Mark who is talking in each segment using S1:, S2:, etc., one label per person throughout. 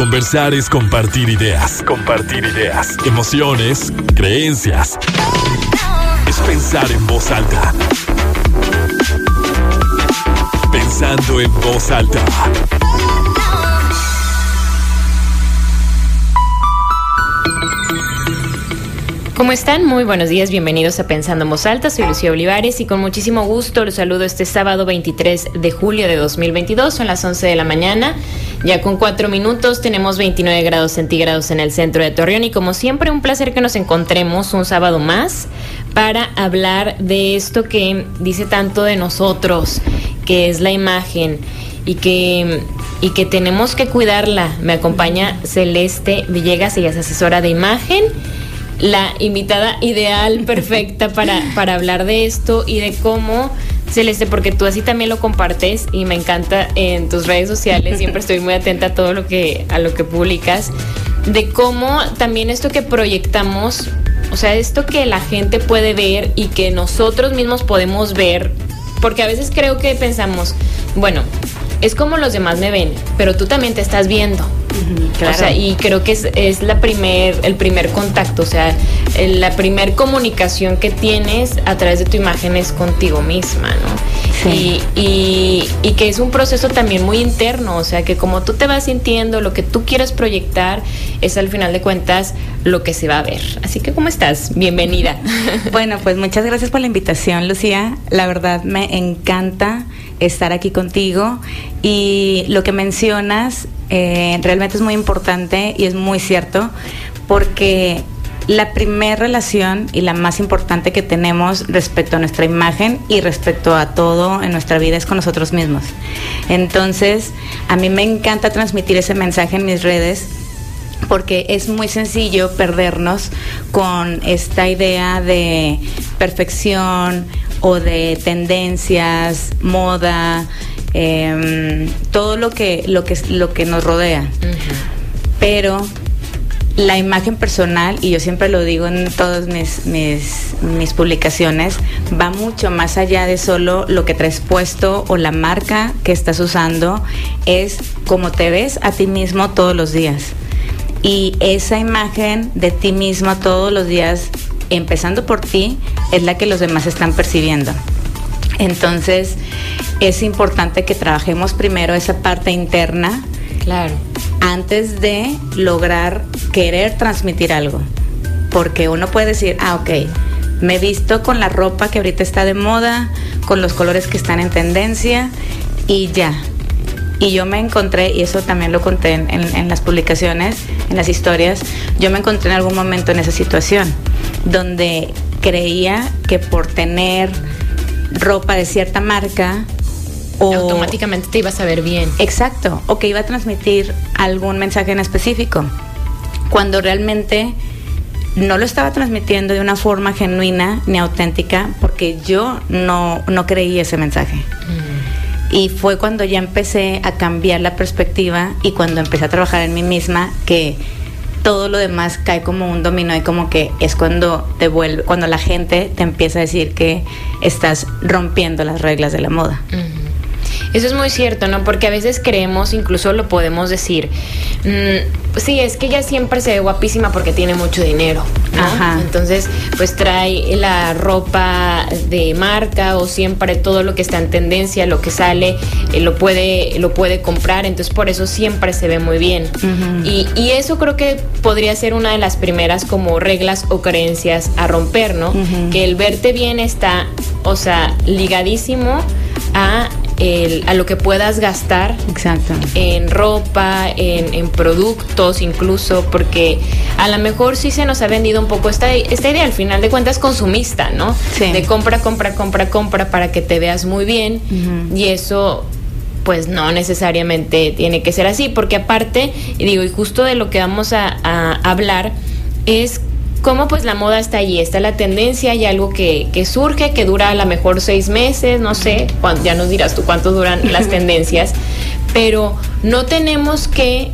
S1: Conversar es compartir ideas. Compartir ideas. Emociones, creencias. Es pensar en voz alta. Pensando en voz alta.
S2: ¿Cómo están? Muy buenos días, bienvenidos a Pensando en Voz Alta. Soy Lucía Olivares y con muchísimo gusto los saludo este sábado 23 de julio de 2022. Son las 11 de la mañana. Ya con cuatro minutos tenemos 29 grados centígrados en el centro de Torreón y como siempre un placer que nos encontremos un sábado más para hablar de esto que dice tanto de nosotros, que es la imagen y que, y que tenemos que cuidarla. Me acompaña Celeste Villegas, ella es asesora de imagen la invitada ideal, perfecta para, para hablar de esto y de cómo, Celeste, porque tú así también lo compartes y me encanta en tus redes sociales, siempre estoy muy atenta a todo lo que, a lo que publicas, de cómo también esto que proyectamos, o sea, esto que la gente puede ver y que nosotros mismos podemos ver, porque a veces creo que pensamos, bueno, es como los demás me ven, pero tú también te estás viendo. O sea, y creo que es, es, la primer, el primer contacto, o sea, la primer comunicación que tienes a través de tu imagen es contigo misma, ¿no? Sí. Y, y, que es un proceso también muy interno, o sea, que como tú te vas sintiendo, lo que tú quieres proyectar es al final de cuentas lo que se va a ver. Así que, ¿cómo estás? Bienvenida.
S3: Bueno, pues muchas gracias por la invitación, Lucía. La verdad me encanta estar aquí contigo y lo que mencionas eh, realmente es muy importante y es muy cierto porque la primera relación y la más importante que tenemos respecto a nuestra imagen y respecto a todo en nuestra vida es con nosotros mismos. Entonces, a mí me encanta transmitir ese mensaje en mis redes porque es muy sencillo perdernos con esta idea de perfección o de tendencias, moda, eh, todo lo que, lo, que, lo que nos rodea. Pero la imagen personal, y yo siempre lo digo en todas mis, mis, mis, publicaciones, va mucho más allá de solo lo que traes puesto o la marca que estás usando, es como te ves a ti mismo todos los días. Y esa imagen de ti mismo todos los días, empezando por ti, es la que los demás están percibiendo. Entonces, es importante que trabajemos primero esa parte interna.
S2: Claro.
S3: Antes de lograr querer transmitir algo. Porque uno puede decir, ah, ok, me he visto con la ropa que ahorita está de moda, con los colores que están en tendencia y ya. Y yo me encontré, y eso también lo conté en, en, las publicaciones, en las historias, yo me encontré en algún momento en esa situación, donde creía que por tener ropa de cierta marca
S2: o automáticamente te ibas a ver bien.
S3: Exacto, o que iba a transmitir algún mensaje en específico, cuando realmente no lo estaba transmitiendo de una forma genuina ni auténtica porque yo no, no creí ese mensaje. Mm. Y fue cuando ya empecé a cambiar la perspectiva y cuando empecé a trabajar en mí misma que todo lo demás cae como un dominó y como que es cuando te vuelve, cuando la gente te empieza a decir que estás rompiendo las reglas de la moda.
S2: Eso es muy cierto, ¿no? Porque a veces creemos, incluso lo podemos decir, mmm, sí, es que ella siempre se ve guapísima porque tiene mucho dinero. ¿no? Ajá. Entonces, pues trae la ropa de marca o siempre todo lo que está en tendencia, lo que sale, eh, lo, puede, lo puede comprar. Entonces, por eso siempre se ve muy bien. Uh -huh. y, y, eso creo que podría ser una de las primeras como reglas o creencias a romper, ¿no? Uh -huh. Que el verte bien está, o sea, ligadísimo a el, a lo que puedas gastar
S3: Exacto.
S2: en ropa, en, en, productos incluso, porque a lo mejor sí se nos ha vendido un poco esta, esta idea, al final de cuentas consumista, ¿no?
S3: Sí.
S2: De compra, compra, compra, compra para que te veas muy bien uh -huh. y eso pues no necesariamente tiene que ser así, porque aparte, y digo, y justo de lo que vamos a, a hablar es cómo pues la moda está allí, está la tendencia y algo que, que, surge, que dura a lo mejor seis meses, no sé, ya nos dirás tú cuánto duran las tendencias, pero no tenemos que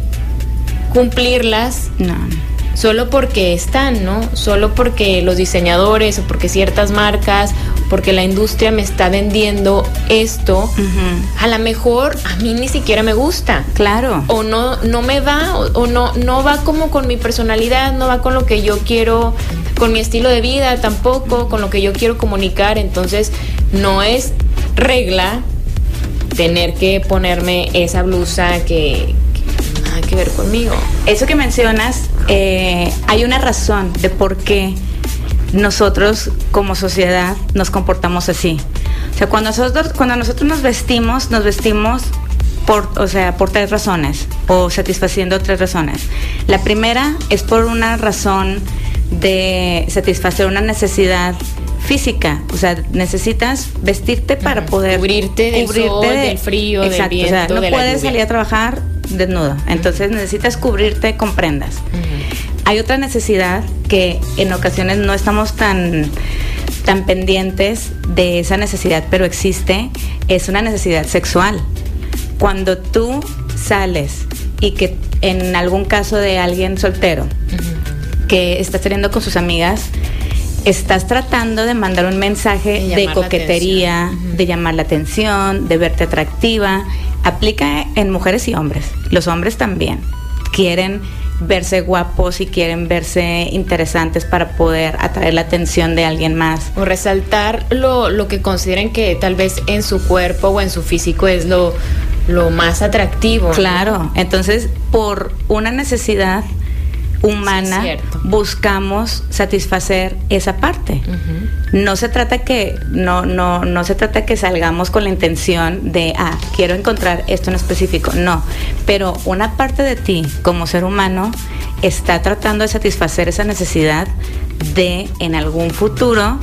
S2: cumplirlas.
S3: No.
S2: Solo porque están, ¿no? Solo porque los diseñadores o porque ciertas marcas porque la industria me está vendiendo esto, a lo mejor a mí ni siquiera me gusta.
S3: Claro.
S2: O no, no me va, o, no, no va como con mi personalidad, no va con lo que yo quiero, con mi estilo de vida tampoco, con lo que yo quiero comunicar. Entonces, no es regla tener que ponerme esa blusa que, nada que ver conmigo.
S3: Eso que mencionas, eh, hay una razón de por qué nosotros como sociedad nos comportamos así. O sea, cuando nosotros, cuando nosotros nos vestimos, nos vestimos por, o sea, por tres razones o satisfaciendo tres razones. La primera es por una razón de satisfacer una necesidad física, o sea, necesitas vestirte para poder
S2: cubrirte del sol, del frío, del viento,
S3: no puedes salir a trabajar desnudo, entonces necesitas cubrirte con prendas. Hay otra necesidad que en ocasiones no estamos tan tan pendientes de esa necesidad, pero existe, es una necesidad sexual. Cuando tú sales y que en algún caso de alguien soltero que está saliendo con sus amigas, estás tratando de mandar un mensaje de, coquetería, de llamar la atención, de verte atractiva. Aplica en mujeres y hombres. Los hombres también quieren verse guapos y quieren verse interesantes para poder atraer la atención de alguien más.
S2: O resaltar lo, lo que consideren que tal vez en su cuerpo o en su físico es lo, lo más atractivo.
S3: Claro, entonces por una necesidad humana buscamos satisfacer esa parte. No se trata que no no no se trata que salgamos con la intención de ah, quiero encontrar esto en específico, no, pero una parte de ti como ser humano está tratando de satisfacer esa necesidad de en algún futuro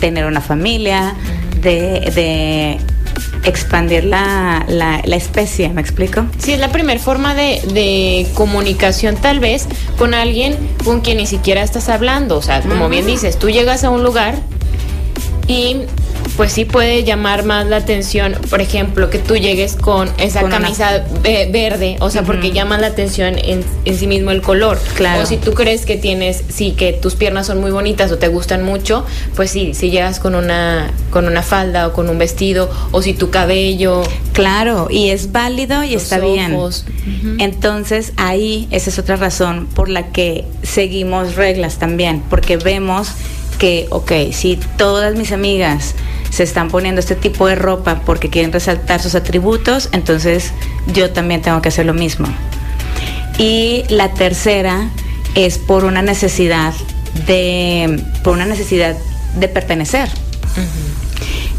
S3: tener una familia, de, de expandir la, la, especie, ¿me explico?
S2: Sí, es la primera forma de, de, comunicación tal vez con alguien con quien ni siquiera estás hablando. O sea, como bien dices, tú llegas a un lugar y pues sí puede llamar más la atención, por ejemplo, que tú llegues con esa camisa verde, o sea, porque llama la atención en, sí mismo el color. Claro. O si tú crees que tienes, sí, que tus piernas son muy bonitas o te gustan mucho, pues sí, si llegas con una, con una falda o con un vestido, o si tu cabello.
S3: Claro, y es válido y está bien. Entonces ahí esa es otra razón por la que seguimos reglas también, porque vemos que, ok, si todas mis amigas se están poniendo este tipo de ropa porque quieren resaltar sus atributos, entonces yo también tengo que hacer lo mismo. Y la tercera es por una necesidad de, por una necesidad de pertenecer.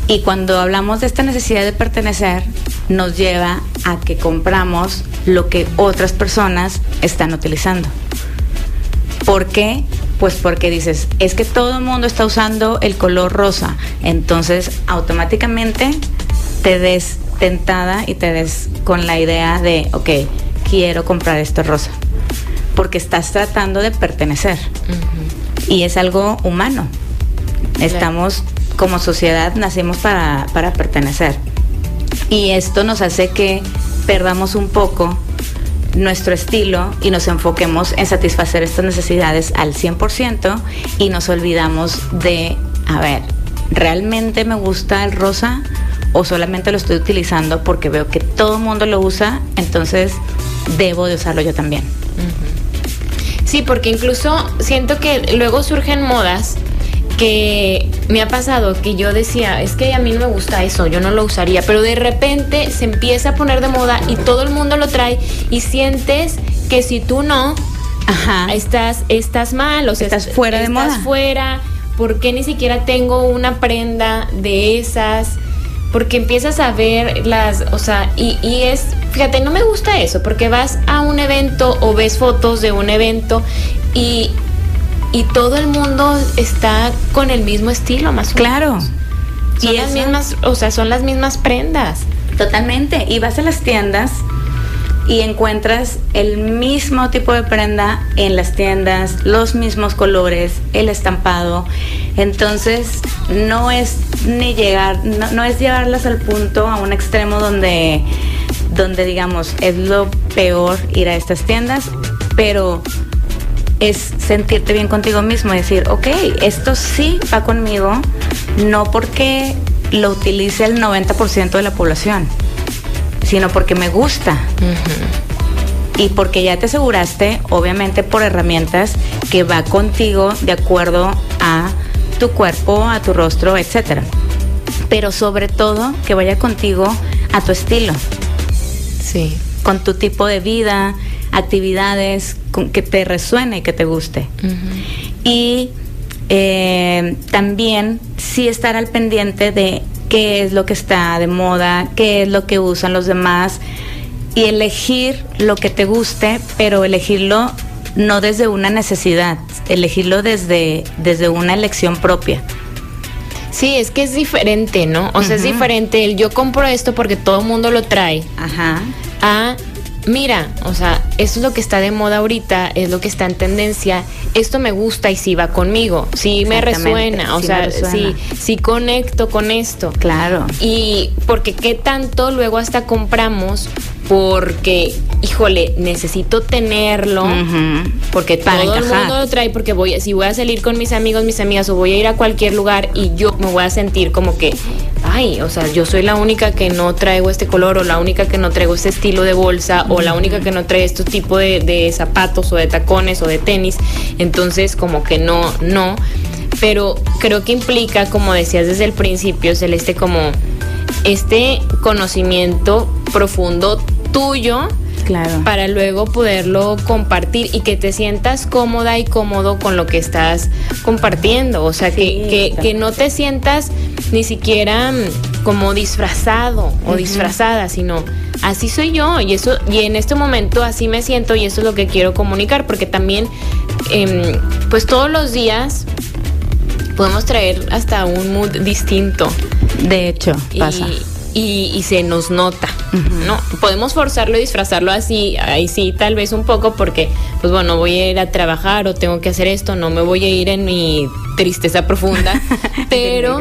S3: Y cuando hablamos de esta necesidad de pertenecer, nos lleva a que compramos lo que otras personas están utilizando. ¿Por qué? Pues porque dices, es que todo el mundo está usando el color rosa, entonces automáticamente te des tentada y te des con la idea de, ok, quiero comprar esto rosa, porque estás tratando de pertenecer. Y es algo humano. Estamos como sociedad, nacimos para, para pertenecer. Y esto nos hace que perdamos un poco nuestro estilo y nos enfoquemos en satisfacer estas necesidades al 100% y nos olvidamos de, a ver, ¿realmente me gusta el rosa o solamente lo estoy utilizando porque veo que todo el mundo lo usa, entonces debo de usarlo yo también?
S2: Sí, porque incluso siento que luego surgen modas que me ha pasado que yo decía, es que a mí no me gusta eso, yo no lo usaría, pero de repente se empieza a poner de moda y todo el mundo lo trae y sientes que si tú no, estás estás mal, o sea,
S3: estás fuera de moda.
S2: Estás fuera, ¿por qué ni siquiera tengo una prenda de esas? Porque empiezas a ver las, o sea, y, y es, fíjate, no me gusta eso, porque vas a un evento o ves fotos de un evento y y todo el mundo está con el mismo estilo, más o
S3: claro.
S2: menos. Son y las mismas, o sea, son las mismas prendas.
S3: Totalmente. Y vas a las tiendas y encuentras el mismo tipo de prenda en las tiendas, los mismos colores, el estampado. Entonces, no es ni llegar, no, no es llevarlas al punto a un extremo donde, donde digamos es lo peor ir a estas tiendas, pero es sentirte bien contigo mismo, decir, ok, esto sí va conmigo, no porque lo utilice el 90% de la población, sino porque me gusta. Y porque ya te aseguraste, obviamente por herramientas que va contigo de acuerdo a tu cuerpo, a tu rostro, etcétera. Pero sobre todo que vaya contigo a tu estilo.
S2: Sí.
S3: Con tu tipo de vida, actividades, que te resuene y que te guste. Y eh, también sí estar al pendiente de qué es lo que está de moda, qué es lo que usan los demás y elegir lo que te guste, pero elegirlo no desde una necesidad, elegirlo desde, desde una elección propia.
S2: Sí, es que es diferente, ¿no? O sea, es diferente el yo compro esto porque todo el mundo lo trae.
S3: Ajá.
S2: A mira, o sea, eso es lo que está de moda ahorita, es lo que está en tendencia, esto me gusta y sí va conmigo, sí me resuena, o sea, sí, sí conecto con esto.
S3: Claro.
S2: Y porque qué tanto luego hasta compramos porque, híjole, necesito tenerlo, porque todo el mundo lo trae, porque voy, si voy a salir con mis amigos, mis amigas, o voy a ir a cualquier lugar y yo me voy a sentir como que, ay, o sea, yo soy la única que no traigo este color, o la única que no traigo este estilo de bolsa, o la única que no trae este tipo de, zapatos, o de tacones, o de tenis, entonces como que no, no, pero creo que implica, como decías desde el principio, Celeste, como este conocimiento profundo tuyo
S3: claro.
S2: para luego poderlo compartir y que te sientas cómoda y cómodo con lo que estás compartiendo. O sea, que, que, no te sientas ni siquiera mm, como disfrazado o disfrazada, sino así soy yo y eso y en este momento así me siento y eso es lo que quiero comunicar porque también em, pues todos los días podemos traer hasta un mood distinto.
S3: De hecho, pasa
S2: y, se nos nota, ¿no? Podemos forzarlo y disfrazarlo así, ahí sí, tal vez un poco, porque, pues bueno, voy a ir a trabajar o tengo que hacer esto, no me voy a ir en mi tristeza profunda, pero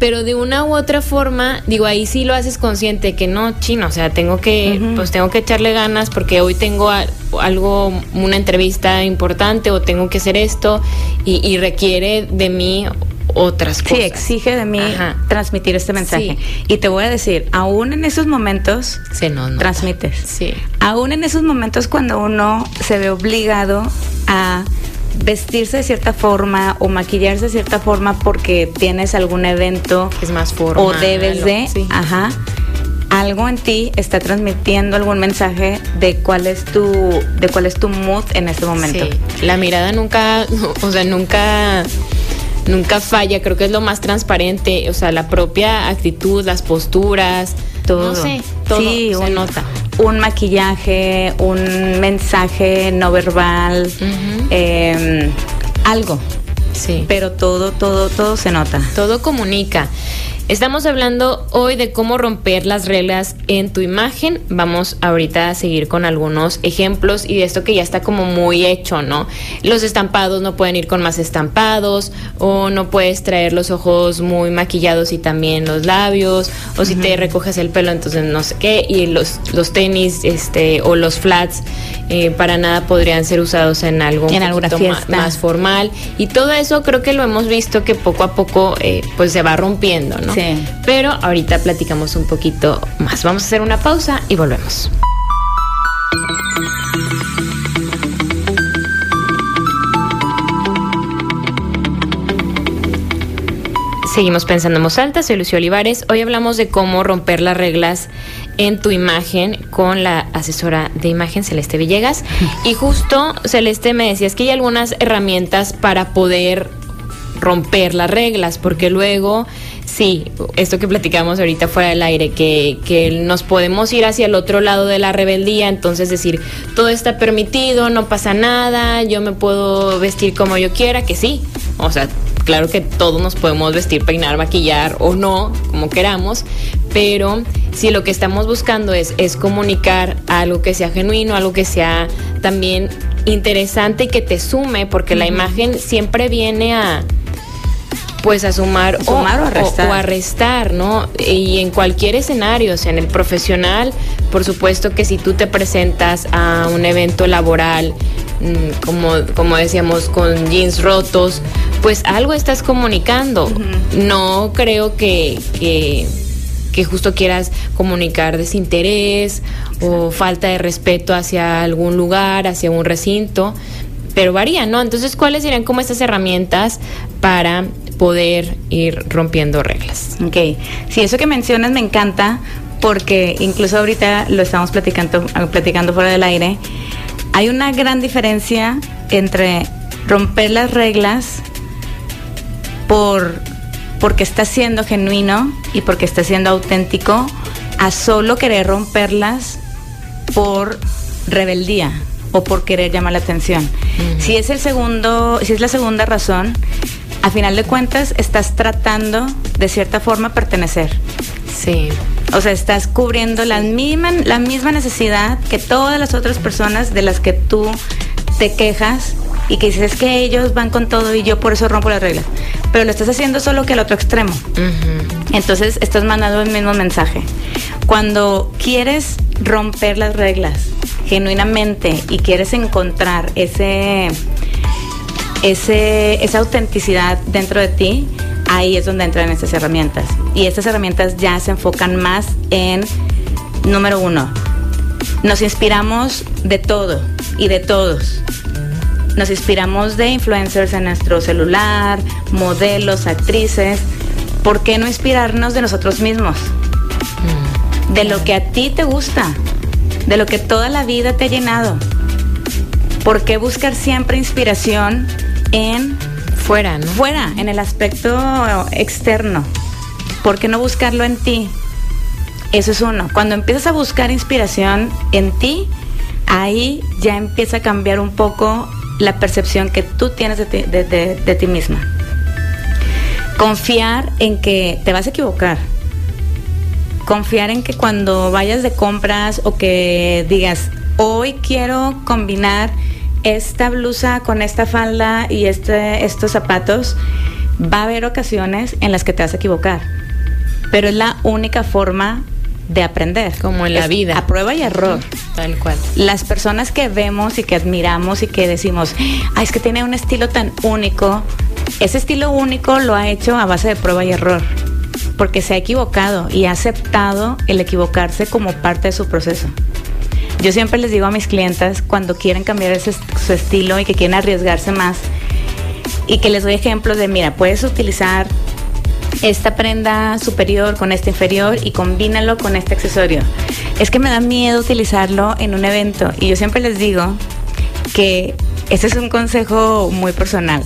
S2: pero de una u otra forma, digo, ahí sí lo haces consciente que no, chino, o sea, tengo que, pues tengo que echarle ganas porque hoy tengo algo, una entrevista importante o tengo que hacer esto y, y requiere de mí otras cosas.
S3: Sí, exige de mí transmitir este mensaje. Y te voy a decir, aún en esos momentos
S2: se no,
S3: transmites.
S2: Sí.
S3: Aún en esos momentos cuando uno se ve obligado a vestirse de cierta forma o maquillarse de cierta forma porque tienes algún evento
S2: es más formal
S3: o debes de, ajá, algo en ti está transmitiendo algún mensaje de cuál es tu de cuál es tu mood en este momento.
S2: Sí. La mirada nunca, o sea, nunca nunca falla, creo que es lo más transparente, o sea, la propia actitud, las posturas, todo. No sé, todo se nota.
S3: Un maquillaje, un mensaje no verbal, em, algo.
S2: Sí.
S3: Pero todo, todo, todo se nota.
S2: Todo comunica. Estamos hablando hoy de cómo romper las reglas en tu imagen. Vamos ahorita a seguir con algunos ejemplos y de esto que ya está como muy hecho, ¿no? Los estampados no pueden ir con más estampados o no puedes traer los ojos muy maquillados y también los labios o si te recoges el pelo entonces no sé qué y los, los tenis este o los flats eh, para nada podrían ser usados en algo
S3: en alguna fiesta.
S2: Más, formal y todo eso creo que lo hemos visto que poco a poco eh, pues se va rompiendo, ¿no? Pero ahorita platicamos un poquito más. Vamos a hacer una pausa y volvemos. Seguimos pensando en voz alta, soy Lucio Olivares. Hoy hablamos de cómo romper las reglas en tu imagen con la asesora de imagen Celeste Villegas. Y justo, Celeste, me decías que hay algunas herramientas para poder romper las reglas, porque luego Sí, esto que platicamos ahorita fuera del aire, que, que nos podemos ir hacia el otro lado de la rebeldía, entonces decir, todo está permitido, no pasa nada, yo me puedo vestir como yo quiera, que sí, o sea, claro que todos nos podemos vestir, peinar, maquillar o no, como queramos, pero si lo que estamos buscando es, es comunicar algo que sea genuino, algo que sea también interesante y que te sume, porque la imagen siempre viene a pues a sumar,
S3: o,
S2: a restar. ¿no? Y en cualquier escenario, o sea, en el profesional, por supuesto que si tú te presentas a un evento laboral mm, como, como decíamos, con jeans rotos, pues algo estás comunicando. No creo que, que, que justo quieras comunicar desinterés o falta de respeto hacia algún lugar, hacia un recinto, pero varía, ¿no? Entonces, ¿cuáles serían como estas herramientas para poder ir rompiendo reglas?
S3: Ok, sí, eso que mencionas me encanta porque incluso ahorita lo estamos platicando, platicando fuera del aire. Hay una gran diferencia entre romper las reglas por porque está siendo genuino y porque está siendo auténtico a solo querer romperlas por rebeldía o por querer llamar la atención. Si es el segundo, si es la segunda razón, a final de cuentas estás tratando de cierta forma pertenecer.
S2: Sí.
S3: O sea, estás cubriendo la misma, la misma necesidad que todas las otras personas de las que tú te quejas y que dices que ellos van con todo y yo por eso rompo las reglas. Pero lo estás haciendo solo que al otro extremo. Entonces estás mandando el mismo mensaje. Cuando quieres romper las reglas genuinamente y quieres encontrar ese, esa autenticidad dentro de ti, ahí es donde entran estas herramientas. Y estas herramientas ya se enfocan más en, número uno, nos inspiramos de todo y de todos. Nos inspiramos de influencers en nuestro celular, modelos, actrices. ¿Por qué no inspirarnos de nosotros mismos? De lo que a ti te gusta, de lo que toda la vida te ha llenado. ¿Por qué buscar siempre inspiración en
S2: fuera, ¿no?
S3: Fuera, en el aspecto externo. ¿Por qué no buscarlo en ti? Eso es uno. Cuando empiezas a buscar inspiración en ti, ahí ya empieza a cambiar un poco la percepción que tú tienes de ti, de, ti misma. Confiar en que te vas a equivocar. Confiar en que cuando vayas de compras o que digas, hoy quiero combinar esta blusa con esta falda y este, estos zapatos, va a haber ocasiones en las que te vas a equivocar. Pero es la única forma de aprender.
S2: Como en la vida.
S3: A prueba y error.
S2: Tal cual.
S3: Las personas que vemos y que admiramos y que decimos, ay, es que tiene un estilo tan único, ese estilo único lo ha hecho a base de prueba y error. Porque se ha equivocado y ha aceptado el equivocarse como parte de su proceso. Yo siempre les digo a mis clientas cuando quieren cambiar su estilo y que quieren arriesgarse más y que les doy ejemplos de, mira, puedes utilizar esta prenda superior con esta inferior y combínalo con este accesorio. Es que me da miedo utilizarlo en un evento y yo siempre les digo que ese es un consejo muy personal.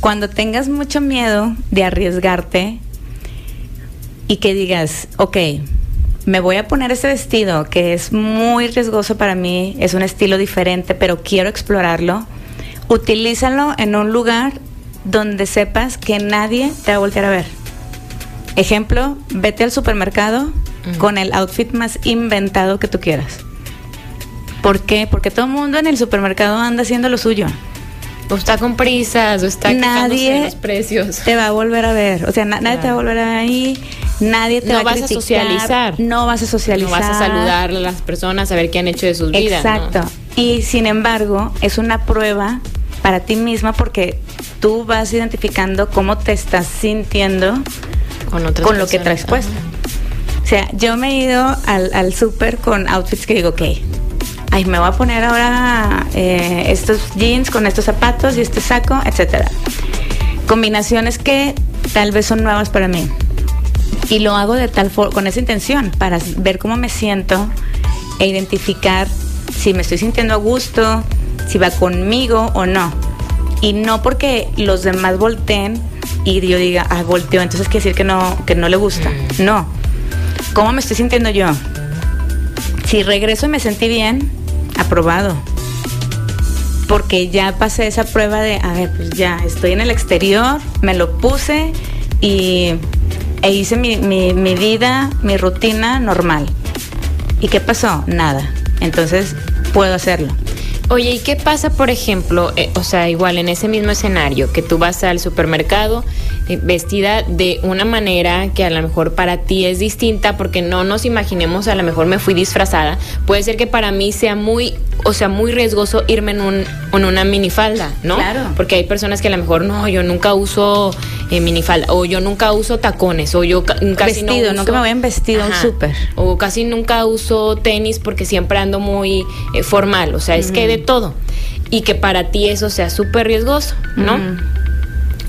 S3: Cuando tengas mucho miedo de arriesgarte y que digas, ok, me voy a poner este vestido que es muy riesgoso para mí, es un estilo diferente, pero quiero explorarlo, utilízalo en un lugar donde sepas que nadie te va a voltear a ver. Ejemplo, vete al supermercado con el outfit más inventado que tú quieras. ¿Por qué? Porque todo el mundo en el supermercado anda haciendo lo suyo.
S2: O está con prisas, o está
S3: nadie
S2: los precios.
S3: Te va a volver a ver. O sea, nadie te va a volver a ver ahí nadie te
S2: no
S3: va
S2: a, vas socializar.
S3: No vas a socializar.
S2: No vas a saludar a las personas, a ver qué han hecho de sus vidas.
S3: Exacto. Y sin embargo, es una prueba para ti misma porque tú vas identificando cómo te estás sintiendo con, con lo que traes puesto. O sea, yo me he ido al, al súper con outfits que digo, ok, ay, me voy a poner ahora eh, estos jeans con estos zapatos y este saco, etcétera. Combinaciones que tal vez son nuevas para mí y lo hago de tal con esa intención, para ver cómo me siento e identificar si me estoy sintiendo a gusto, si va conmigo o no. Y no porque los demás volteen y yo diga, ah, volteó, entonces quiere decir que no, que no le gusta. Mm. No. ¿Cómo me estoy sintiendo yo? Si regreso y me sentí bien, aprobado. Porque ya pasé esa prueba de, a ver, pues ya estoy en el exterior, me lo puse y e hice mi, mi, vida, mi rutina normal. ¿Y qué pasó? Nada. Entonces puedo hacerlo.
S2: Oye, ¿y qué pasa, por ejemplo, eh, o sea, igual en ese mismo escenario, que tú vas al supermercado vestida de una manera que a lo mejor para ti es distinta, porque no nos imaginemos, a lo mejor me fui disfrazada, puede ser que para mí sea muy, o sea, muy riesgoso irme en, un, en una minifalda, ¿no?
S3: Claro.
S2: Porque hay personas que a lo mejor, no, yo nunca uso eh, minifalda, o yo nunca uso tacones, o yo ca- casi no
S3: Vestido,
S2: uso...
S3: nunca me voy en vestido un súper.
S2: O casi nunca uso tenis porque siempre ando muy eh, formal, o sea, es que de todo. Y que para ti eso sea súper riesgoso, ¿no?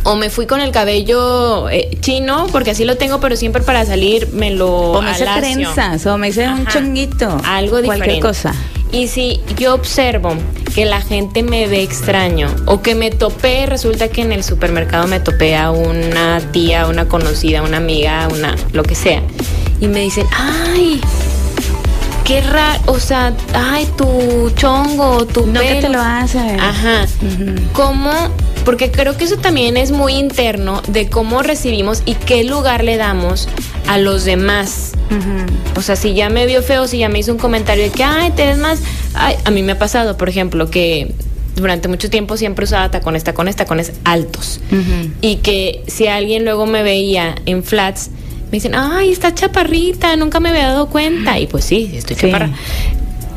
S2: O me fui con el cabello eh, chino, porque así lo tengo, pero siempre para salir me lo
S3: O me hice
S2: alacio.
S3: trenzas, o me hice un chonguito.
S2: Algo diferente.
S3: Cualquier cosa.
S2: Y si yo observo que la gente me ve extraño o que me topé, resulta que en el supermercado me topé a una tía, una conocida, una amiga, una lo que sea, y me dicen, ay, qué raro, o sea, ay, tu chongo, tu
S3: No que
S2: pelo".
S3: te lo hace.
S2: Ajá. ¿Cómo? Porque creo que eso también es muy interno de cómo recibimos y qué lugar le damos a los demás. O sea, si ya me vio feo, si ya me hizo un comentario de que, ay, te ves más. Ay, a mí me ha pasado, por ejemplo, que durante mucho tiempo siempre usaba tacones, tacones, tacones altos. Y que si alguien luego me veía en flats, me dicen, ay, está chaparrita, nunca me había dado cuenta. Y pues sí, estoy
S3: Sí.
S2: chaparra.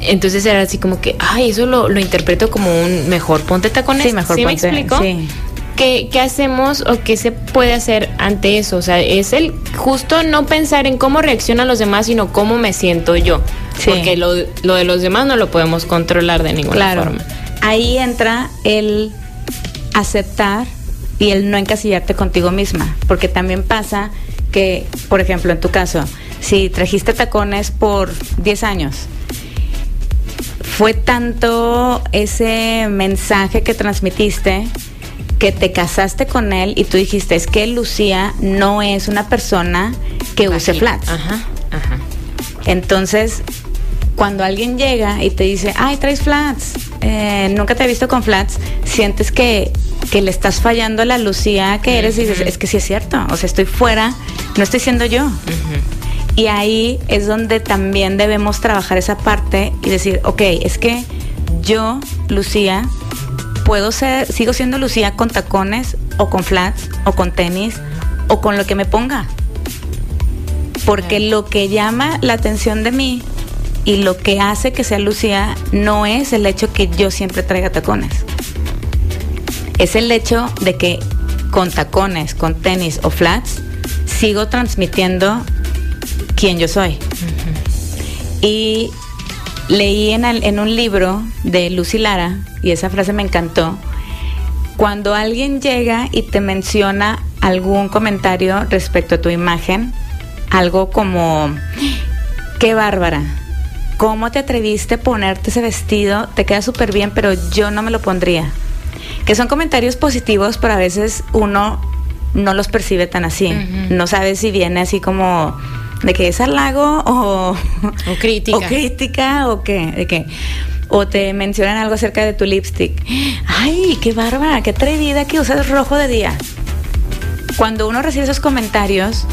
S2: Entonces era así como que, ay, eso lo, lo interpreto como un mejor ponte tacones.
S3: Sí, mejor
S2: me
S3: ponte,
S2: explico?
S3: sí.
S2: ¿Qué, ¿Qué hacemos o qué se puede hacer ante eso? O sea, es el justo no pensar en cómo reaccionan los demás, sino cómo me siento yo.
S3: Sí.
S2: Porque lo, lo de los demás no lo podemos controlar de ninguna
S3: Claro.
S2: forma.
S3: Ahí entra el aceptar y el no encasillarte contigo misma. Porque también pasa que, por ejemplo, en tu caso, si trajiste tacones por 10 años, fue tanto ese mensaje que transmitiste que te casaste con él y tú dijiste, es que Lucía no es una persona que use flats.
S2: Ajá, ajá.
S3: Entonces, cuando alguien llega y te dice, ay, traes flats, eh, nunca te he visto con flats, sientes que, que le estás fallando a la Lucía que eres y dices, es que sí es cierto, o sea, estoy fuera, no estoy siendo yo.
S2: Ujú.
S3: Y ahí es donde también debemos trabajar esa parte y decir, ok, es que yo, Lucía, puedo ser, sigo siendo Lucía con tacones o con flats o con tenis o con lo que me ponga. Porque lo que llama la atención de mí y lo que hace que sea Lucía no es el hecho que yo siempre traiga tacones. Es el hecho de que con tacones, con tenis o flats, sigo transmitiendo quién yo soy. Y leí en, el- en un libro de Lucy Lara, y esa frase me encantó, cuando alguien llega y te menciona algún comentario respecto a tu imagen, algo como, qué bárbara, ¿cómo te atreviste a ponerte ese vestido? Te queda súper bien, pero yo no me lo pondría. Que son comentarios positivos, pero a veces uno no los percibe tan así. No sabe si viene así como de que es halago o,
S2: O crítica.
S3: o crítica o qué, de qué. O te mencionan algo acerca de tu lipstick. Ay, qué bárbara, qué atrevida que usas rojo de día. Cuando uno recibe esos comentarios,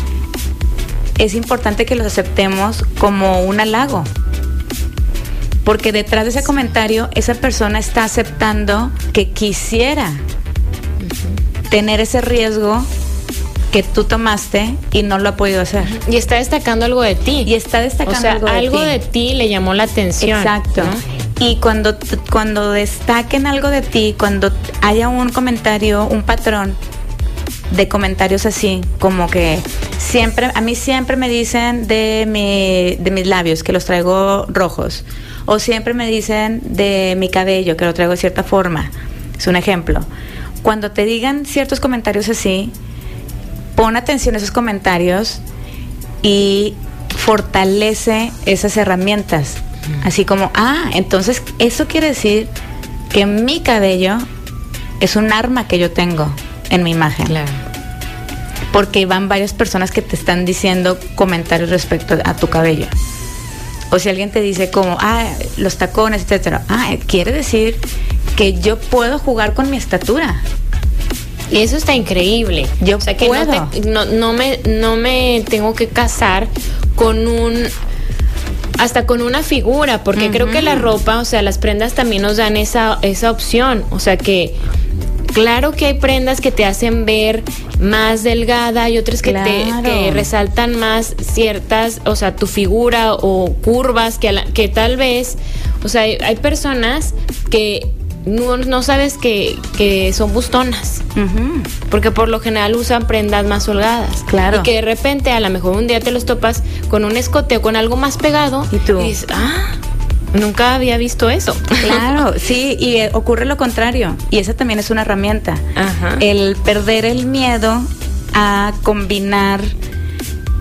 S3: es importante que los aceptemos como un halago. Porque detrás de ese comentario, esa persona está aceptando que quisiera tener ese riesgo que tú tomaste y no lo ha podido hacer.
S2: Y está destacando algo de ti.
S3: Y está destacando
S2: o sea,
S3: algo
S2: algo,
S3: de
S2: de,
S3: ti.
S2: ti. le llamó la atención.
S3: Exacto.
S2: ¿no?
S3: Y cuando, cuando destaquen algo de ti, cuando haya un comentario, un patrón de comentarios así, como que siempre, a mí siempre me dicen de, mi, de mis labios que los traigo rojos, o siempre me dicen de mi cabello que lo traigo de cierta forma. Es un ejemplo. Cuando te digan ciertos comentarios así, pon atención a esos comentarios y fortalece esas herramientas. Así como, ah, entonces eso quiere decir que mi cabello es un arma que yo tengo en mi imagen.
S2: Claro.
S3: Porque van varias personas que te están diciendo comentarios respecto a tu cabello. O si alguien te dice como, ah, los tacones, etcétera. Ah, quiere decir que yo puedo jugar con mi estatura.
S2: Y eso está increíble.
S3: Yo
S2: o sea que
S3: puedo.
S2: No, te- no, no me, no me tengo que casar con un hasta con una figura, porque creo que la ropa, o sea, las prendas también nos dan esa, esa opción, o sea que Claro que hay prendas que te hacen ver más delgada y otras que te resaltan más ciertas, o sea, tu figura o curvas que, que tal vez, o sea, hay, personas que no, sabes que, son bustonas. Porque por lo general usan prendas más holgadas.
S3: Claro.
S2: Y que de repente a lo mejor un día te los topas con un escote o con algo más pegado.
S3: Y tú.
S2: dices, ah, Nunca había visto eso.
S3: Claro, sí, y eh, ocurre lo contrario. Y esa también es una herramienta. El perder el miedo a combinar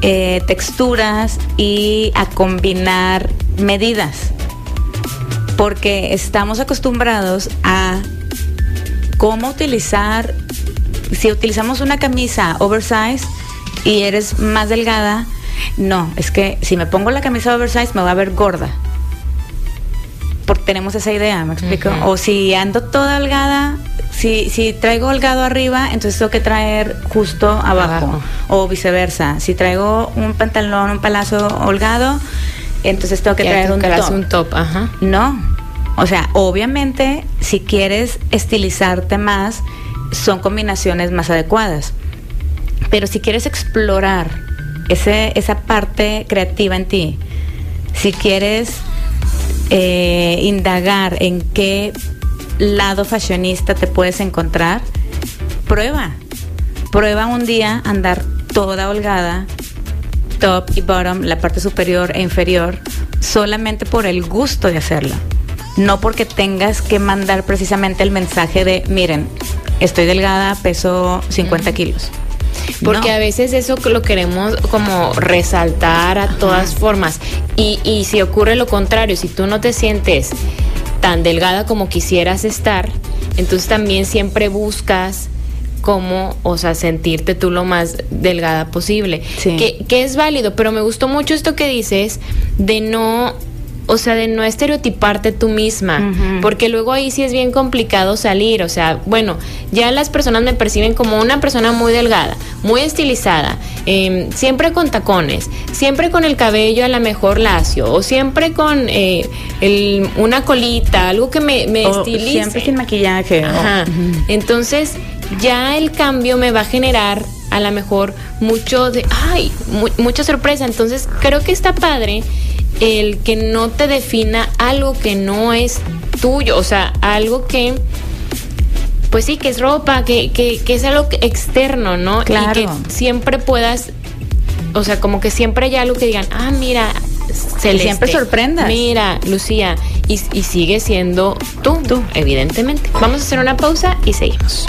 S3: eh, texturas y a combinar medidas. Porque estamos acostumbrados a cómo utilizar, si utilizamos una camisa oversize y eres más delgada, no, es que si me pongo la camisa oversize me va a ver gorda porque tenemos esa idea, ¿me explico? O si ando toda holgada, si, si traigo holgado arriba, entonces tengo que traer justo abajo, o viceversa. Si traigo un pantalón, un palazo holgado, entonces tengo que traer un top.
S2: un top. Ajá.
S3: No. O sea, obviamente, si quieres estilizarte más, son combinaciones más adecuadas. Pero si quieres explorar ese, esa parte creativa en ti, si quieres eh, indagar en qué lado fashionista te puedes encontrar, prueba. Prueba un día andar toda holgada, top y bottom, la parte superior e inferior, solamente por el gusto de hacerlo. No porque tengas que mandar precisamente el mensaje de, miren, estoy delgada, peso 50 kilos.
S2: Porque a veces eso lo queremos como resaltar a todas formas. Y, y si ocurre lo contrario, si tú no te sientes tan delgada como quisieras estar, entonces también siempre buscas cómo, o sea, sentirte tú lo más delgada posible. Que, que, es válido, pero me gustó mucho esto que dices de no o sea, de no estereotiparte tú misma, porque luego ahí sí es bien complicado salir, o sea, bueno, ya las personas me perciben como una persona muy delgada, muy estilizada, em, siempre con tacones, siempre con el cabello a la mejor lacio, o siempre con eh, una colita, algo que me, me estilice.
S3: Siempre sin maquillaje.
S2: Ajá. Entonces, ya el cambio me va a generar a lo mejor mucho de, ay, mucha sorpresa. Entonces, creo que está padre el que no te defina algo que no es tuyo, o sea, algo que, pues sí, que es ropa, que, que, que es algo externo, ¿no?
S3: Claro.
S2: Y que siempre puedas, o sea, como que siempre hay algo que digan, ah, mira,
S3: Celeste, siempre sorprendas.
S2: Mira, Lucía, y, y sigue siendo tú, tú, evidentemente. Vamos a hacer una pausa y seguimos.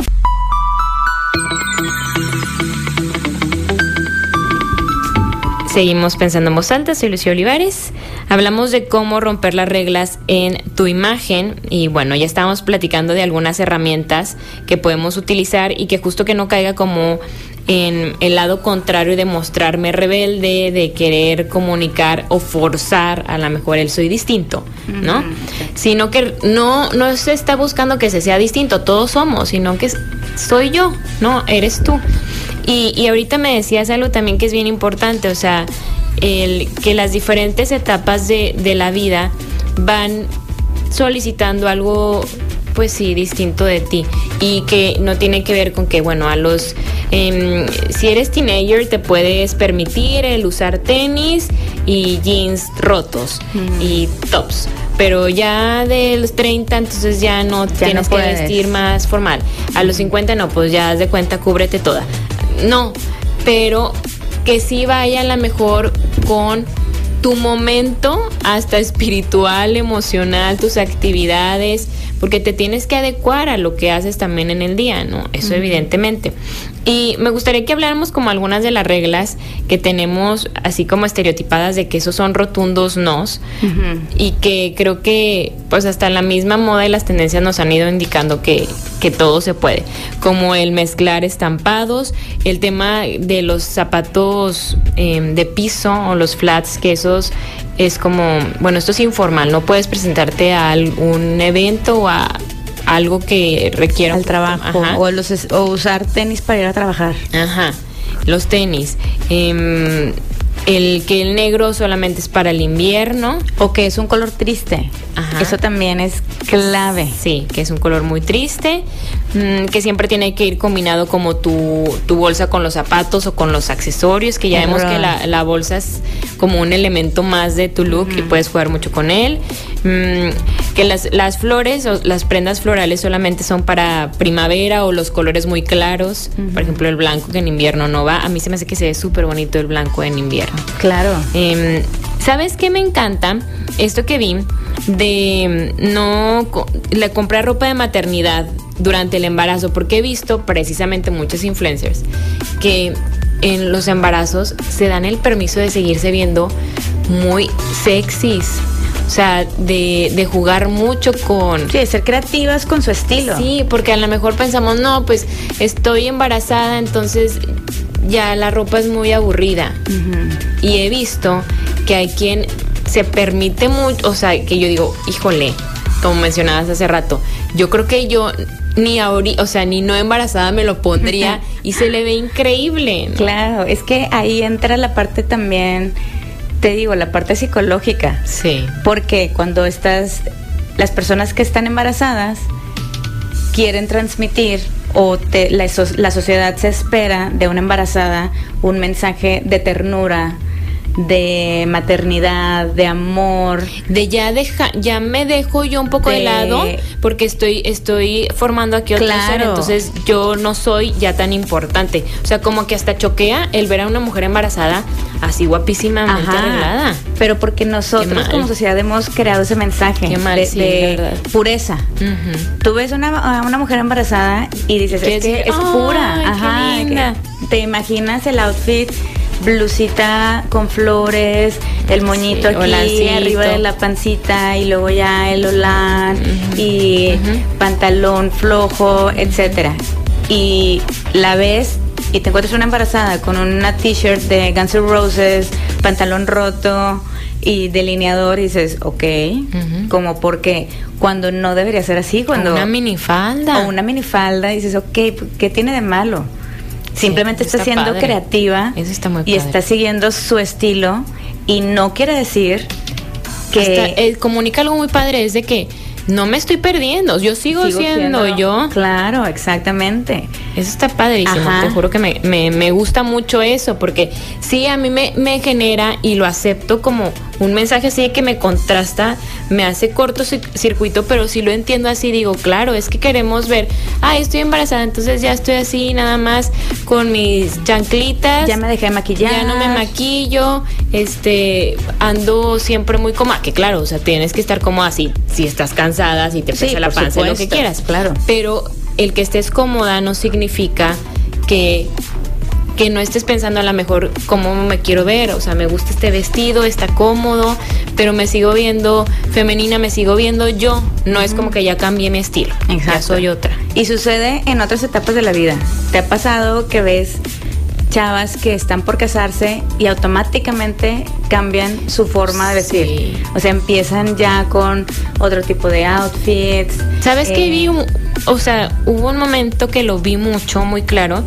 S2: Seguimos pensando en voz alta, soy Lucía Olivares. Hablamos de cómo romper las reglas en tu imagen y bueno, ya estábamos platicando de algunas herramientas que podemos utilizar y que justo que no caiga como en el lado contrario de mostrarme rebelde, de querer comunicar o forzar a lo mejor el soy distinto, ¿no? Sino que no, no se está buscando que se sea distinto, todos somos, sino que soy yo, ¿no? Eres tú. Y, y ahorita me decías algo también que es bien importante, o sea, el, que las diferentes etapas de, de la vida van solicitando algo pues sí, distinto de ti. Y que no tiene que ver con que, bueno, a los, em, si eres teenager te puedes permitir el usar tenis y jeans rotos y tops, pero ya de los 30 entonces ya no tienes que vestir más formal, a los 50 no, pues ya haz de cuenta, cúbrete toda. No, pero que sí vaya a la mejor con tu momento hasta espiritual, emocional, tus actividades, porque te tienes que adecuar a lo que haces también en el día, ¿no? Eso evidentemente. Y me gustaría que habláramos como algunas de las reglas que tenemos, así como estereotipadas de que esos son rotundos nos, y que creo que pues hasta la misma moda y las tendencias nos han ido indicando que, que todo se puede, como el mezclar estampados, el tema de los zapatos em, de piso o los flats, que esos es como, bueno, esto es informal, no puedes presentarte a algún evento o a algo que requiera
S3: el trabajo o, los, o usar tenis para ir a trabajar.
S2: Ajá, los tenis. Em, el que el negro solamente es para el invierno.
S3: O que es un color triste.
S2: Ajá.
S3: Eso también es clave.
S2: Sí, que es un color muy triste, mm, que siempre tiene que ir combinado como tu, tu bolsa con los zapatos o con los accesorios, que ya vemos que la, la bolsa es como un elemento más de tu look y puedes jugar mucho con él. Mm, que las, las flores o las prendas florales solamente son para primavera o los colores muy claros. Por ejemplo, el blanco que en invierno no va. A mí se me hace que se ve súper bonito el blanco en invierno.
S3: Claro.
S2: Em, ¿Sabes qué me encanta? Esto que vi de mm, no le comprar ropa de maternidad durante el embarazo, porque he visto precisamente muchos influencers que en los embarazos se dan el permiso de seguirse viendo muy sexys. O sea, de, de jugar mucho con,
S3: Sí, de ser creativas con su estilo.
S2: Sí, porque a lo mejor pensamos, no, pues estoy embarazada, entonces ya la ropa es muy aburrida. Y he visto que hay quien se permite mucho, o sea, que yo digo, híjole, como mencionabas hace rato, yo creo que yo ni ahorita, o sea, ni no embarazada me lo pondría y se le ve increíble. ¿no?
S3: Claro, es que ahí entra la parte también, te digo, la parte psicológica.
S2: Sí.
S3: Porque cuando estás, las personas que están embarazadas quieren transmitir o te- la, la sociedad se espera de una embarazada un mensaje de ternura, de maternidad, de amor.
S2: De ya deja, ya me dejo yo un poco de,
S3: De-
S2: lado porque estoy, estoy formando aquí otro
S3: Claro.
S2: ser, entonces yo no soy ya tan importante. O sea, como que hasta choquea el ver a una mujer embarazada así guapísimamente arreglada.
S3: Pero porque nosotros como sociedad hemos creado ese mensaje
S2: Qué mal,
S3: de,
S2: sí,
S3: de
S2: verdad.
S3: pureza. Tú ves una, a una mujer embarazada y dices,
S2: Que
S3: es que es
S2: "Ay,
S3: pura. Ajá,
S2: linda".
S3: que te imaginas el outfit, blusita con flores, el moñito
S2: Sí,
S3: aquí
S2: olancito.
S3: arriba de la pancita y luego ya el olán y pantalón flojo, etcétera. Y la ves y te encuentras una embarazada con una t-shirt de Guns N' Roses, pantalón roto y delineador y dices, ok, como porque cuando no debería ser así, cuando
S2: una minifalda.
S3: o una minifalda y dices, ok, ¿qué tiene de malo? Simplemente está
S2: está
S3: siendo
S2: padre.
S3: creativa
S2: Eso está muy
S3: y
S2: padre.
S3: está siguiendo su estilo y no quiere decir que
S2: Hasta, eh, comunica algo muy padre, es de que no me estoy perdiendo, yo sigo,
S3: sigo
S2: siendo, yo.
S3: Claro, exactamente.
S2: Eso está padrísimo,
S3: Ajá.
S2: te juro que me, me- me gusta mucho eso, porque sí, a mí me, me genera y lo acepto como un mensaje así de que me contrasta, me hace corto ci- circuito, pero si lo entiendo así, digo, claro, es que queremos ver, ah, estoy embarazada, entonces ya estoy así nada más con mis chanclitas.
S3: Ya me dejé de maquillar.
S2: Ya no me maquillo, este, ando siempre muy cómoda, que claro, o sea, tienes que estar cómoda así, si estás cansada, si te
S3: Sí,
S2: pesa la panza, lo que
S3: supuesto,
S2: quieras.
S3: claro.
S2: Pero el que estés cómoda no significa que que no estés pensando a lo mejor cómo me quiero ver, o sea, me gusta este vestido, está cómodo, pero me sigo viendo femenina, me sigo viendo yo, no es como que ya cambié mi estilo, ya soy otra.
S3: Y sucede en otras etapas de la vida. ¿Te ha pasado que ves chavas que están por casarse y automáticamente cambian su forma de vestir?
S2: Sí.
S3: O sea, empiezan ya con otro tipo de outfits.
S2: ¿Sabes
S3: eh,
S2: qué vi? un- O sea, hubo un momento que lo vi mucho, muy claro,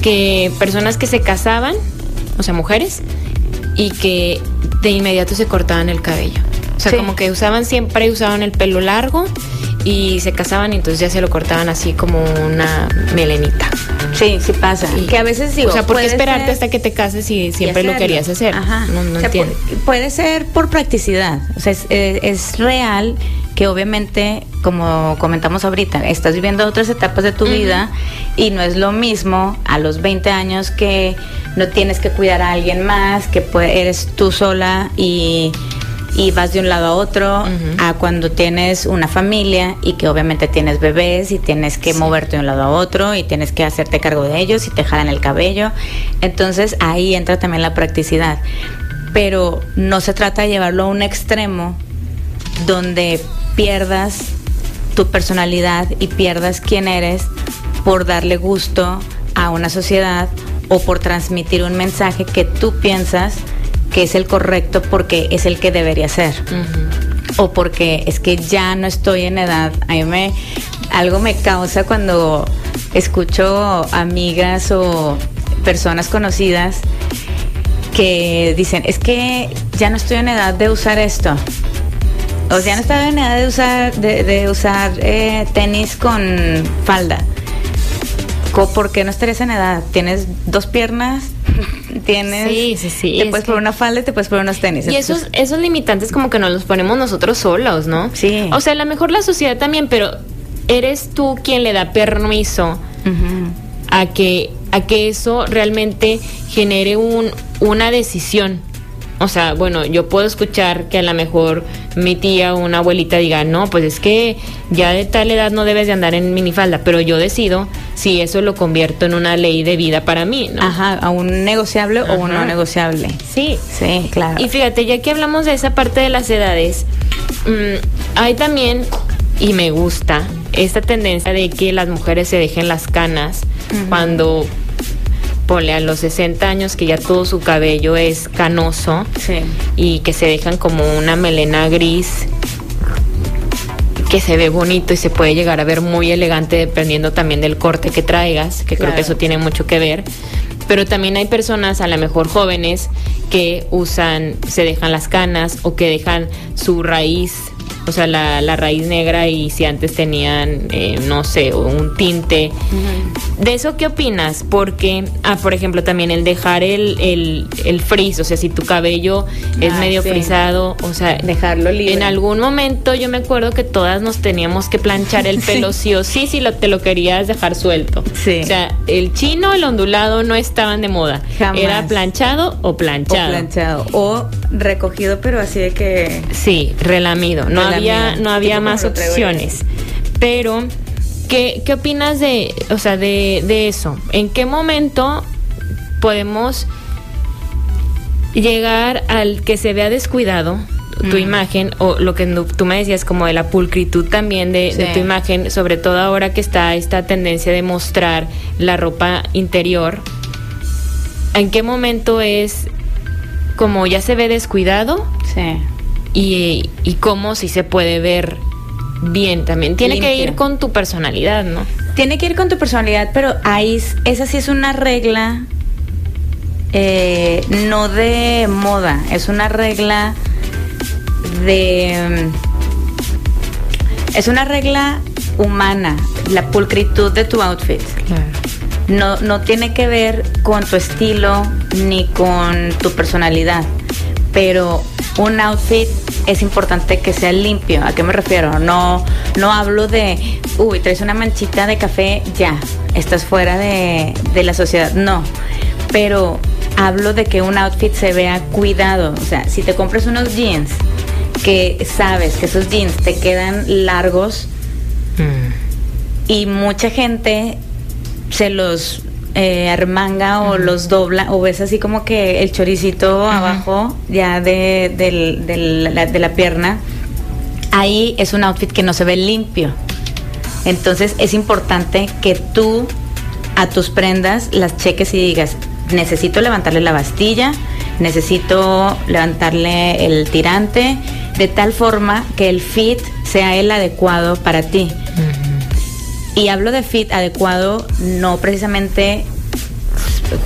S2: que personas que se casaban, o sea, mujeres, y que de inmediato se cortaban el cabello. O sea,
S3: Sí.
S2: como que usaban siempre, usaban el pelo largo y se casaban y entonces ya se lo cortaban así como una melenita.
S3: Sí, sí pasa.
S2: Sí.
S3: Que a veces digo,
S2: o sea, ¿por qué esperarte
S3: ser-
S2: hasta que te cases si siempre lo querías hacer?
S3: Ajá.
S2: No, no
S3: O sea,
S2: entiendo.
S3: pu- Puede ser por practicidad. O sea, es, eh, es real que obviamente, como comentamos ahorita, estás viviendo otras etapas de tu vida y no es lo mismo a los 20 años que no tienes que cuidar a alguien más, que eres tú sola y, y vas de un lado a otro, a cuando tienes una familia y que obviamente tienes bebés y tienes que
S2: Sí.
S3: moverte de un lado a otro y tienes que hacerte cargo de ellos y te jalan el cabello. Entonces ahí entra también la practicidad. Pero no se trata de llevarlo a un extremo donde pierdas tu personalidad y pierdas quién eres por darle gusto a una sociedad o por transmitir un mensaje que tú piensas que es el correcto porque es el que debería ser o porque es que ya no estoy en edad. A mí me algo me causa cuando escucho amigas o personas conocidas que dicen, es que ya no estoy en edad de usar esto. O sea, ya no estoy en edad de usar, de, usar eh, tenis con falda. ¿Por qué no estarías en edad? Tienes dos piernas, tienes.
S2: Sí, sí, sí.
S3: Te puedes poner una falda y te puedes poner unos tenis.
S2: Y esos, esos limitantes, como que nos los ponemos nosotros solos, ¿no?
S3: Sí.
S2: O sea, a lo mejor la sociedad también, pero eres tú quien le da permiso a, que, a que eso realmente genere un, una decisión. O sea, bueno, yo puedo escuchar que a lo mejor mi tía o una abuelita diga, no, pues es que ya de tal edad no debes de andar en minifalda, pero yo decido si eso lo convierto en una ley de vida para mí, ¿no?
S3: Ajá, a un negociable o un no negociable.
S2: Sí.
S3: Sí, claro.
S2: Y fíjate, ya que hablamos de esa parte de las edades, mm, hay también, y me gusta, esta tendencia de que las mujeres se dejen las canas cuando ponle a los 60 años que ya todo su cabello es canoso y que se dejan como una melena gris que se ve bonito y se puede llegar a ver muy elegante dependiendo también del corte que traigas, que creo que eso tiene mucho que ver. Pero también hay personas, a lo mejor jóvenes, que usan, se dejan las canas o que dejan su raíz o sea, la, la raíz negra y si antes tenían, eh, no sé, un tinte. ¿De eso qué opinas? Porque, ah, por ejemplo, también el dejar el, el, el frizz, o sea, si tu cabello es ah, medio frizado, o sea,
S3: dejarlo libre.
S2: En algún momento yo me acuerdo que todas nos teníamos que planchar el pelo sí, o sí, si lo, te lo querías dejar suelto.
S3: Sí.
S2: O sea, el chino, el ondulado no estaban de moda.
S3: Jamás.
S2: Era planchado o planchado.
S3: O planchado. O recogido, pero así de que.
S2: Sí, relamido. No había, no había más opciones. Pero, ¿qué, ¿qué opinas de, o sea, de, de eso? ¿En qué momento podemos llegar al que se vea descuidado tu
S3: Mm.
S2: imagen o lo que tú me decías como de la pulcritud también de, de tu imagen, sobre todo ahora que está esta tendencia de mostrar la ropa interior, ¿en qué momento es como ya se ve descuidado
S3: Sí.
S2: Y, y cómo si se puede ver bien también? Tiene que
S3: Limpio.
S2: ir con tu personalidad, ¿no?
S3: Tiene que ir con tu personalidad, pero ahí esa sí es una regla eh, no de moda, es una regla de mm, es una regla humana, la pulcritud de tu outfit. No, no tiene que ver con tu estilo ni con tu personalidad, pero un outfit es importante que sea limpio. ¿A qué me refiero? No, no hablo de, uy, traes una manchita de café, ya, estás fuera de, de la sociedad. No, pero hablo de que un outfit se vea cuidado. O sea, si te compras unos jeans que sabes que esos jeans te quedan largos, y mucha gente se los eh, armanga o los dobla o ves así como que el choricito abajo ya de, la, de la pierna ahí es un outfit que no se ve limpio. Entonces es importante que tú a tus prendas las cheques y digas necesito levantarle la bastilla necesito levantarle el tirante de tal forma que el fit sea el adecuado para ti y hablo de fit adecuado, no precisamente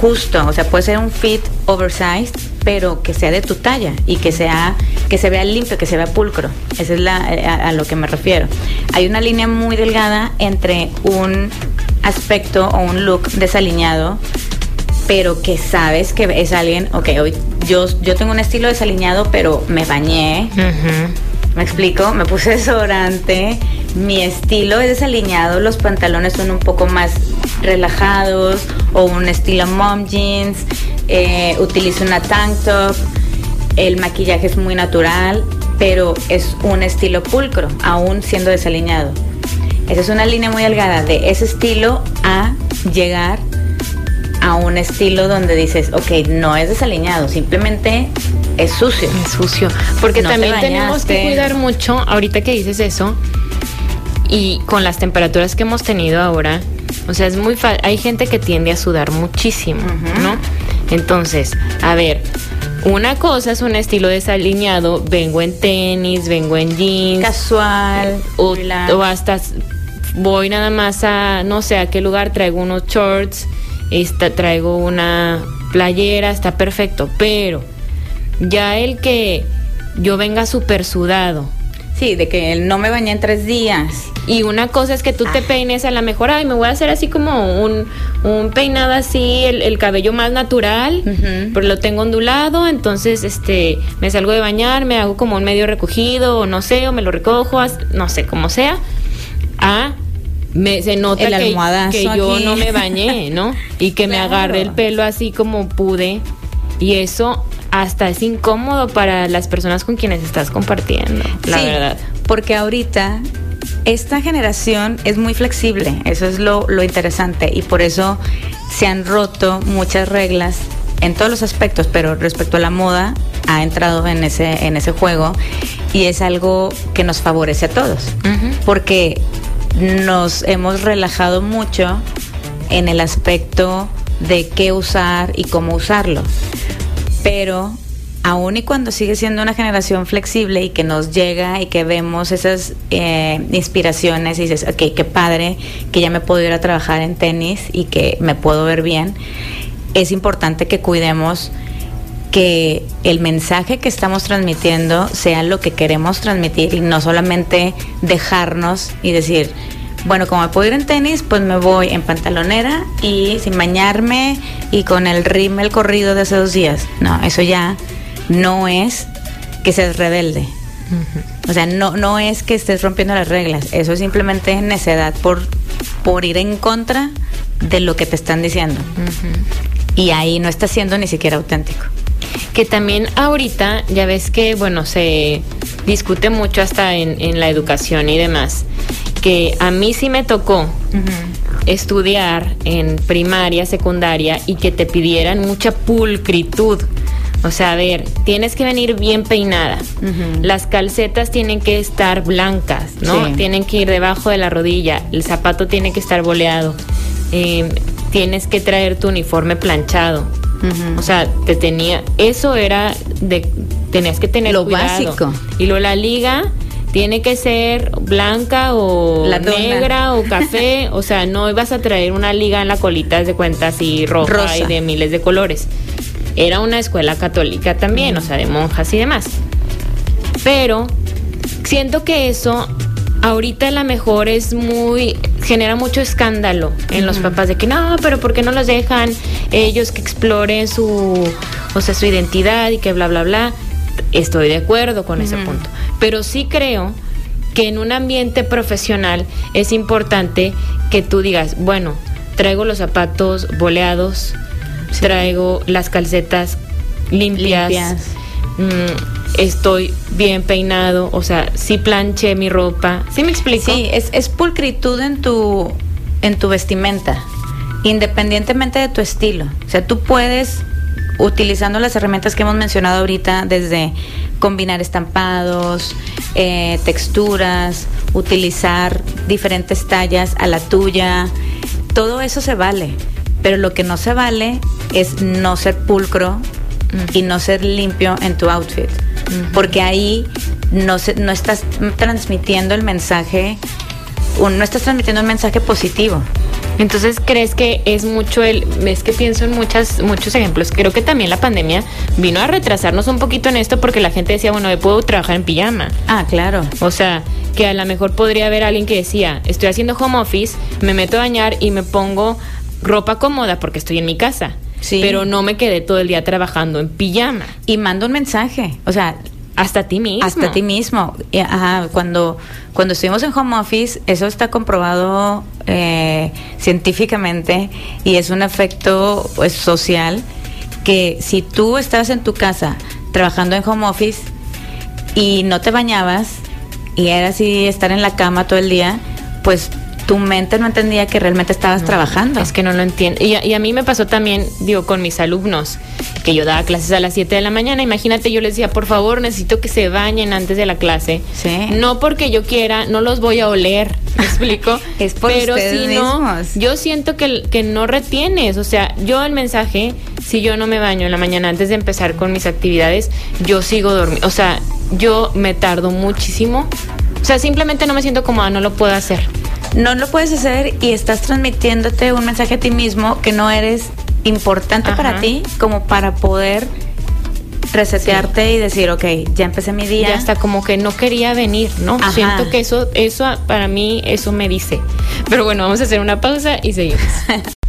S3: justo, o sea, puede ser un fit oversized, pero que sea de tu talla y que sea que se vea limpio, que se vea pulcro. Esa es la, eh, a, a lo que me refiero. Hay una línea muy delgada entre un aspecto o un look desaliñado, pero que sabes que es alguien, ok, hoy yo, yo tengo un estilo desaliñado, pero me bañé, me explico, me puse desodorante, mi estilo es desaliñado, los pantalones son un poco más relajados o un estilo mom jeans, eh, utilizo una tank top, el maquillaje es muy natural, pero es un estilo pulcro, aún siendo desaliñado. Esa es una línea muy delgada de ese estilo a llegar a un estilo donde dices, ok, no es desaliñado, simplemente es sucio.
S2: Es sucio. Porque
S3: No te
S2: también tenemos que cuidar mucho, ahorita que dices eso, y con las temperaturas que hemos tenido ahora, o sea, es muy fa- hay gente que tiende a sudar muchísimo. ¿no? Entonces, a ver, una cosa es un estilo desaliñado, vengo en tenis, vengo en jeans,
S3: Casual,
S2: o,
S3: relax.
S2: o hasta voy nada más a, no sé a qué lugar, traigo unos shorts, esta, traigo una playera, está perfecto, pero ya el que yo venga súper sudado.
S3: Sí, de que no me bañé en tres días.
S2: Y una cosa es que tú te ah. peines a la mejor, ay, me voy a hacer así como un, un peinado así, el, cabello más natural, pero lo tengo ondulado, entonces este me salgo de bañar, me hago como un medio recogido, o no sé, o me lo recojo, no sé, como sea. Ah, me, se nota que, que yo no me bañé, ¿no? Y que me agarré el pelo así como pude. Y eso hasta es incómodo para las personas con quienes estás compartiendo, la verdad.
S3: Porque ahorita esta generación es muy flexible, eso es lo, lo interesante y por eso se han roto muchas reglas en todos los aspectos, pero respecto a la moda ha entrado en ese, en ese juego y es algo que nos favorece a todos, porque nos hemos relajado mucho en el aspecto de qué usar y cómo usarlo. Pero aún y cuando sigue siendo una generación flexible y que nos llega y que vemos esas eh, inspiraciones y dices, ok, qué padre que ya me puedo ir a trabajar en tenis y que me puedo ver bien, es importante que cuidemos que el mensaje que estamos transmitiendo sea lo que queremos transmitir y no solamente dejarnos y decir, bueno, como me puedo ir en tenis, pues me voy en pantalonera y sin bañarme y con el rímel corrido de hace dos días. No, eso ya no es que seas rebelde. O sea, no, no es que estés rompiendo las reglas, eso es simplemente necedad por, por ir en contra de lo que te están diciendo. Y ahí no estás siendo ni siquiera auténtico.
S2: Que también ahorita, ya ves que, bueno, se discute mucho hasta en, en la educación y demás, que a mí sí me tocó estudiar en primaria, secundaria y que te pidieran mucha pulcritud o sea, a ver, tienes que venir bien peinada. Las calcetas tienen que estar blancas, ¿no? Tienen que ir debajo de la rodilla. El zapato tiene que estar boleado. Em, tienes que traer tu uniforme planchado. O sea, te tenía. Eso era de. Tenías que tener
S3: lo básico.
S2: Y luego la liga tiene que ser blanca o negra o café, o sea, no ibas a traer una liga en la colita de cuenta así roja y de miles de colores. Era una escuela católica también, o sea, de monjas y demás. Pero siento que eso ahorita a lo mejor es muy genera mucho escándalo en los papás de que no, pero ¿por qué no los dejan ellos que exploren su o sea, su identidad y que bla bla bla? Estoy de acuerdo con ese punto, pero sí creo que en un ambiente profesional es importante que tú digas, bueno, traigo los zapatos boleados, traigo las calcetas limpias, mm, estoy bien peinado, o sea, sí planché mi ropa, ¿sí me explico?
S3: Sí, es, es pulcritud en tu, en tu vestimenta, independientemente de tu estilo. O sea, tú puedes, utilizando las herramientas que hemos mencionado ahorita, desde combinar estampados, eh, texturas, utilizar diferentes tallas a la tuya, todo eso se vale pero lo que no se vale es no ser pulcro y no ser limpio en tu outfit, porque ahí no, no estás transmitiendo el mensaje, no estás transmitiendo un mensaje positivo.
S2: Entonces, ¿crees que es mucho el, es que pienso en muchas, muchos ejemplos, creo que también la pandemia vino a retrasarnos un poquito en esto porque la gente decía, bueno, yo puedo trabajar en pijama.
S3: Ah, claro.
S2: O sea, que a lo mejor podría haber alguien que decía, estoy haciendo home office, me meto a bañar y me pongo ropa cómoda porque estoy en mi casa. Sí. Pero no me quedé todo el día trabajando en pijama.
S3: Y mando un mensaje. O sea,
S2: hasta ti mismo.
S3: Hasta ti mismo. Cuando, cuando estuvimos en home office, eso está comprobado eh, científicamente y es un efecto pues, social que si tú estás en tu casa trabajando en home office y no te bañabas y era así estar en la cama todo el día, pues tu mente no entendía que realmente estabas trabajando.
S2: Es que no lo entiendo. Y a, mí me pasó también, digo, con mis alumnos, que yo daba clases a las 7 de la mañana. Imagínate, yo les decía, por favor, necesito que se bañen antes de la clase. Sí. No porque yo quiera, no los voy a oler, ¿me explico?
S3: es por Pero si no,
S2: yo siento que, que no retienes. O sea, yo el mensaje, si yo no me baño en la mañana antes de empezar con mis actividades, yo sigo dormido. O sea, yo me tardo muchísimo. O sea, simplemente no me siento cómoda, no lo puedo hacer
S3: no lo puedes hacer y estás transmitiéndote un mensaje a ti mismo que no eres importante para ti como para poder resetearte y decir, ok, ya empecé mi día.
S2: Ya hasta como que no quería venir, ¿no? Siento que eso, eso para mí, eso me dice. Pero bueno, vamos a hacer una pausa y seguimos.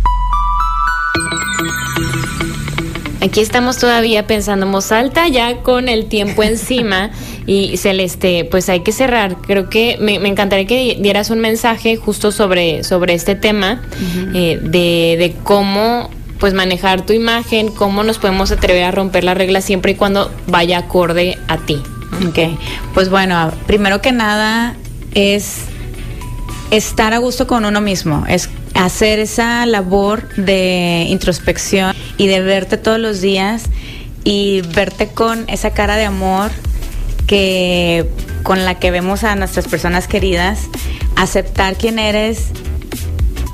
S2: Aquí estamos todavía pensando en alta, ya con el tiempo encima. Y Celeste, pues hay que cerrar. Creo que me, encantaría que dieras un mensaje justo sobre, sobre este tema eh, de, de cómo pues manejar tu imagen, cómo nos podemos atrever a romper la regla siempre y cuando vaya acorde a ti.
S3: Ok, pues bueno, primero que nada es estar a gusto con uno mismo, es hacer esa labor de introspección y de verte todos los días y verte con esa cara de amor que con la que vemos a nuestras personas queridas, aceptar quién eres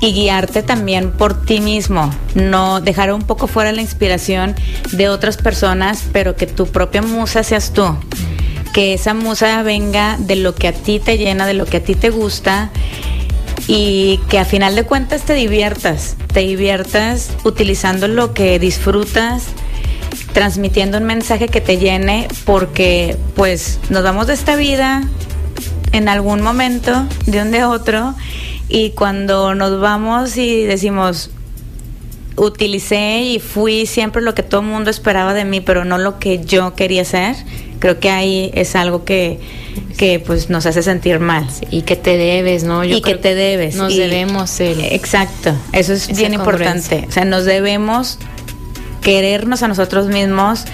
S3: y guiarte también por ti mismo, no dejar un poco fuera la inspiración de otras personas, pero que tu propia musa seas tú. Que esa musa venga de lo que a ti te llena, de lo que a ti te gusta y que a final de cuentas te diviertas, te diviertas utilizando lo que disfrutas, transmitiendo un mensaje que te llene, porque pues nos vamos de esta vida en algún momento, de un de otro, y cuando nos vamos y decimos, utilicé y fui siempre lo que todo el mundo esperaba de mí, pero no lo que yo quería ser, creo que ahí es algo que, que pues nos hace sentir mal.
S2: y que te debes, ¿no?
S3: y que te debes.
S2: Nos debemos
S3: Exacto, eso es bien importante. O sea, nos debemos querernos a nosotros mismos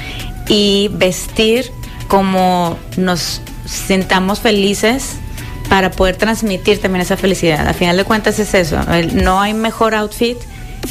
S3: y vestir como nos sintamos felices para poder transmitir también esa felicidad. Al final de cuentas es eso, no hay mejor outfit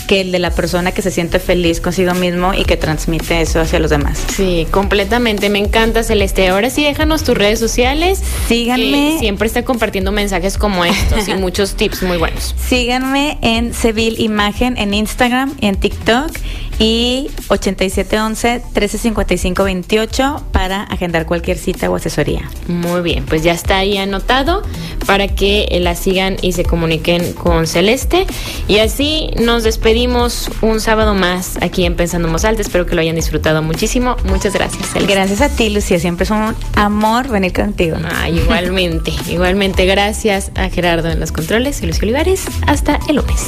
S3: que el de la persona que se siente feliz consigo mismo y que transmite eso hacia los demás.
S2: Sí, completamente. Me encanta, Celeste. Ahora sí, déjanos tus redes sociales.
S3: Síganme.
S2: siempre está compartiendo mensajes como estos y muchos tips muy buenos.
S3: Síganme en Seville Imagen en Instagram y en TikTok y 8711-1355-28 para agendar cualquier cita o asesoría.
S2: Muy bien, pues ya está ahí anotado para que la sigan y se comuniquen con Celeste. Y así nos despedimos un sábado más aquí en Pensando Alta. Espero que lo hayan disfrutado muchísimo. Muchas gracias,
S3: Celeste. Gracias a ti, Lucía. Siempre es un amor venir contigo.
S2: Ah, igualmente, igualmente. Gracias a Gerardo en los controles y Lucio Olivares. Hasta el lunes.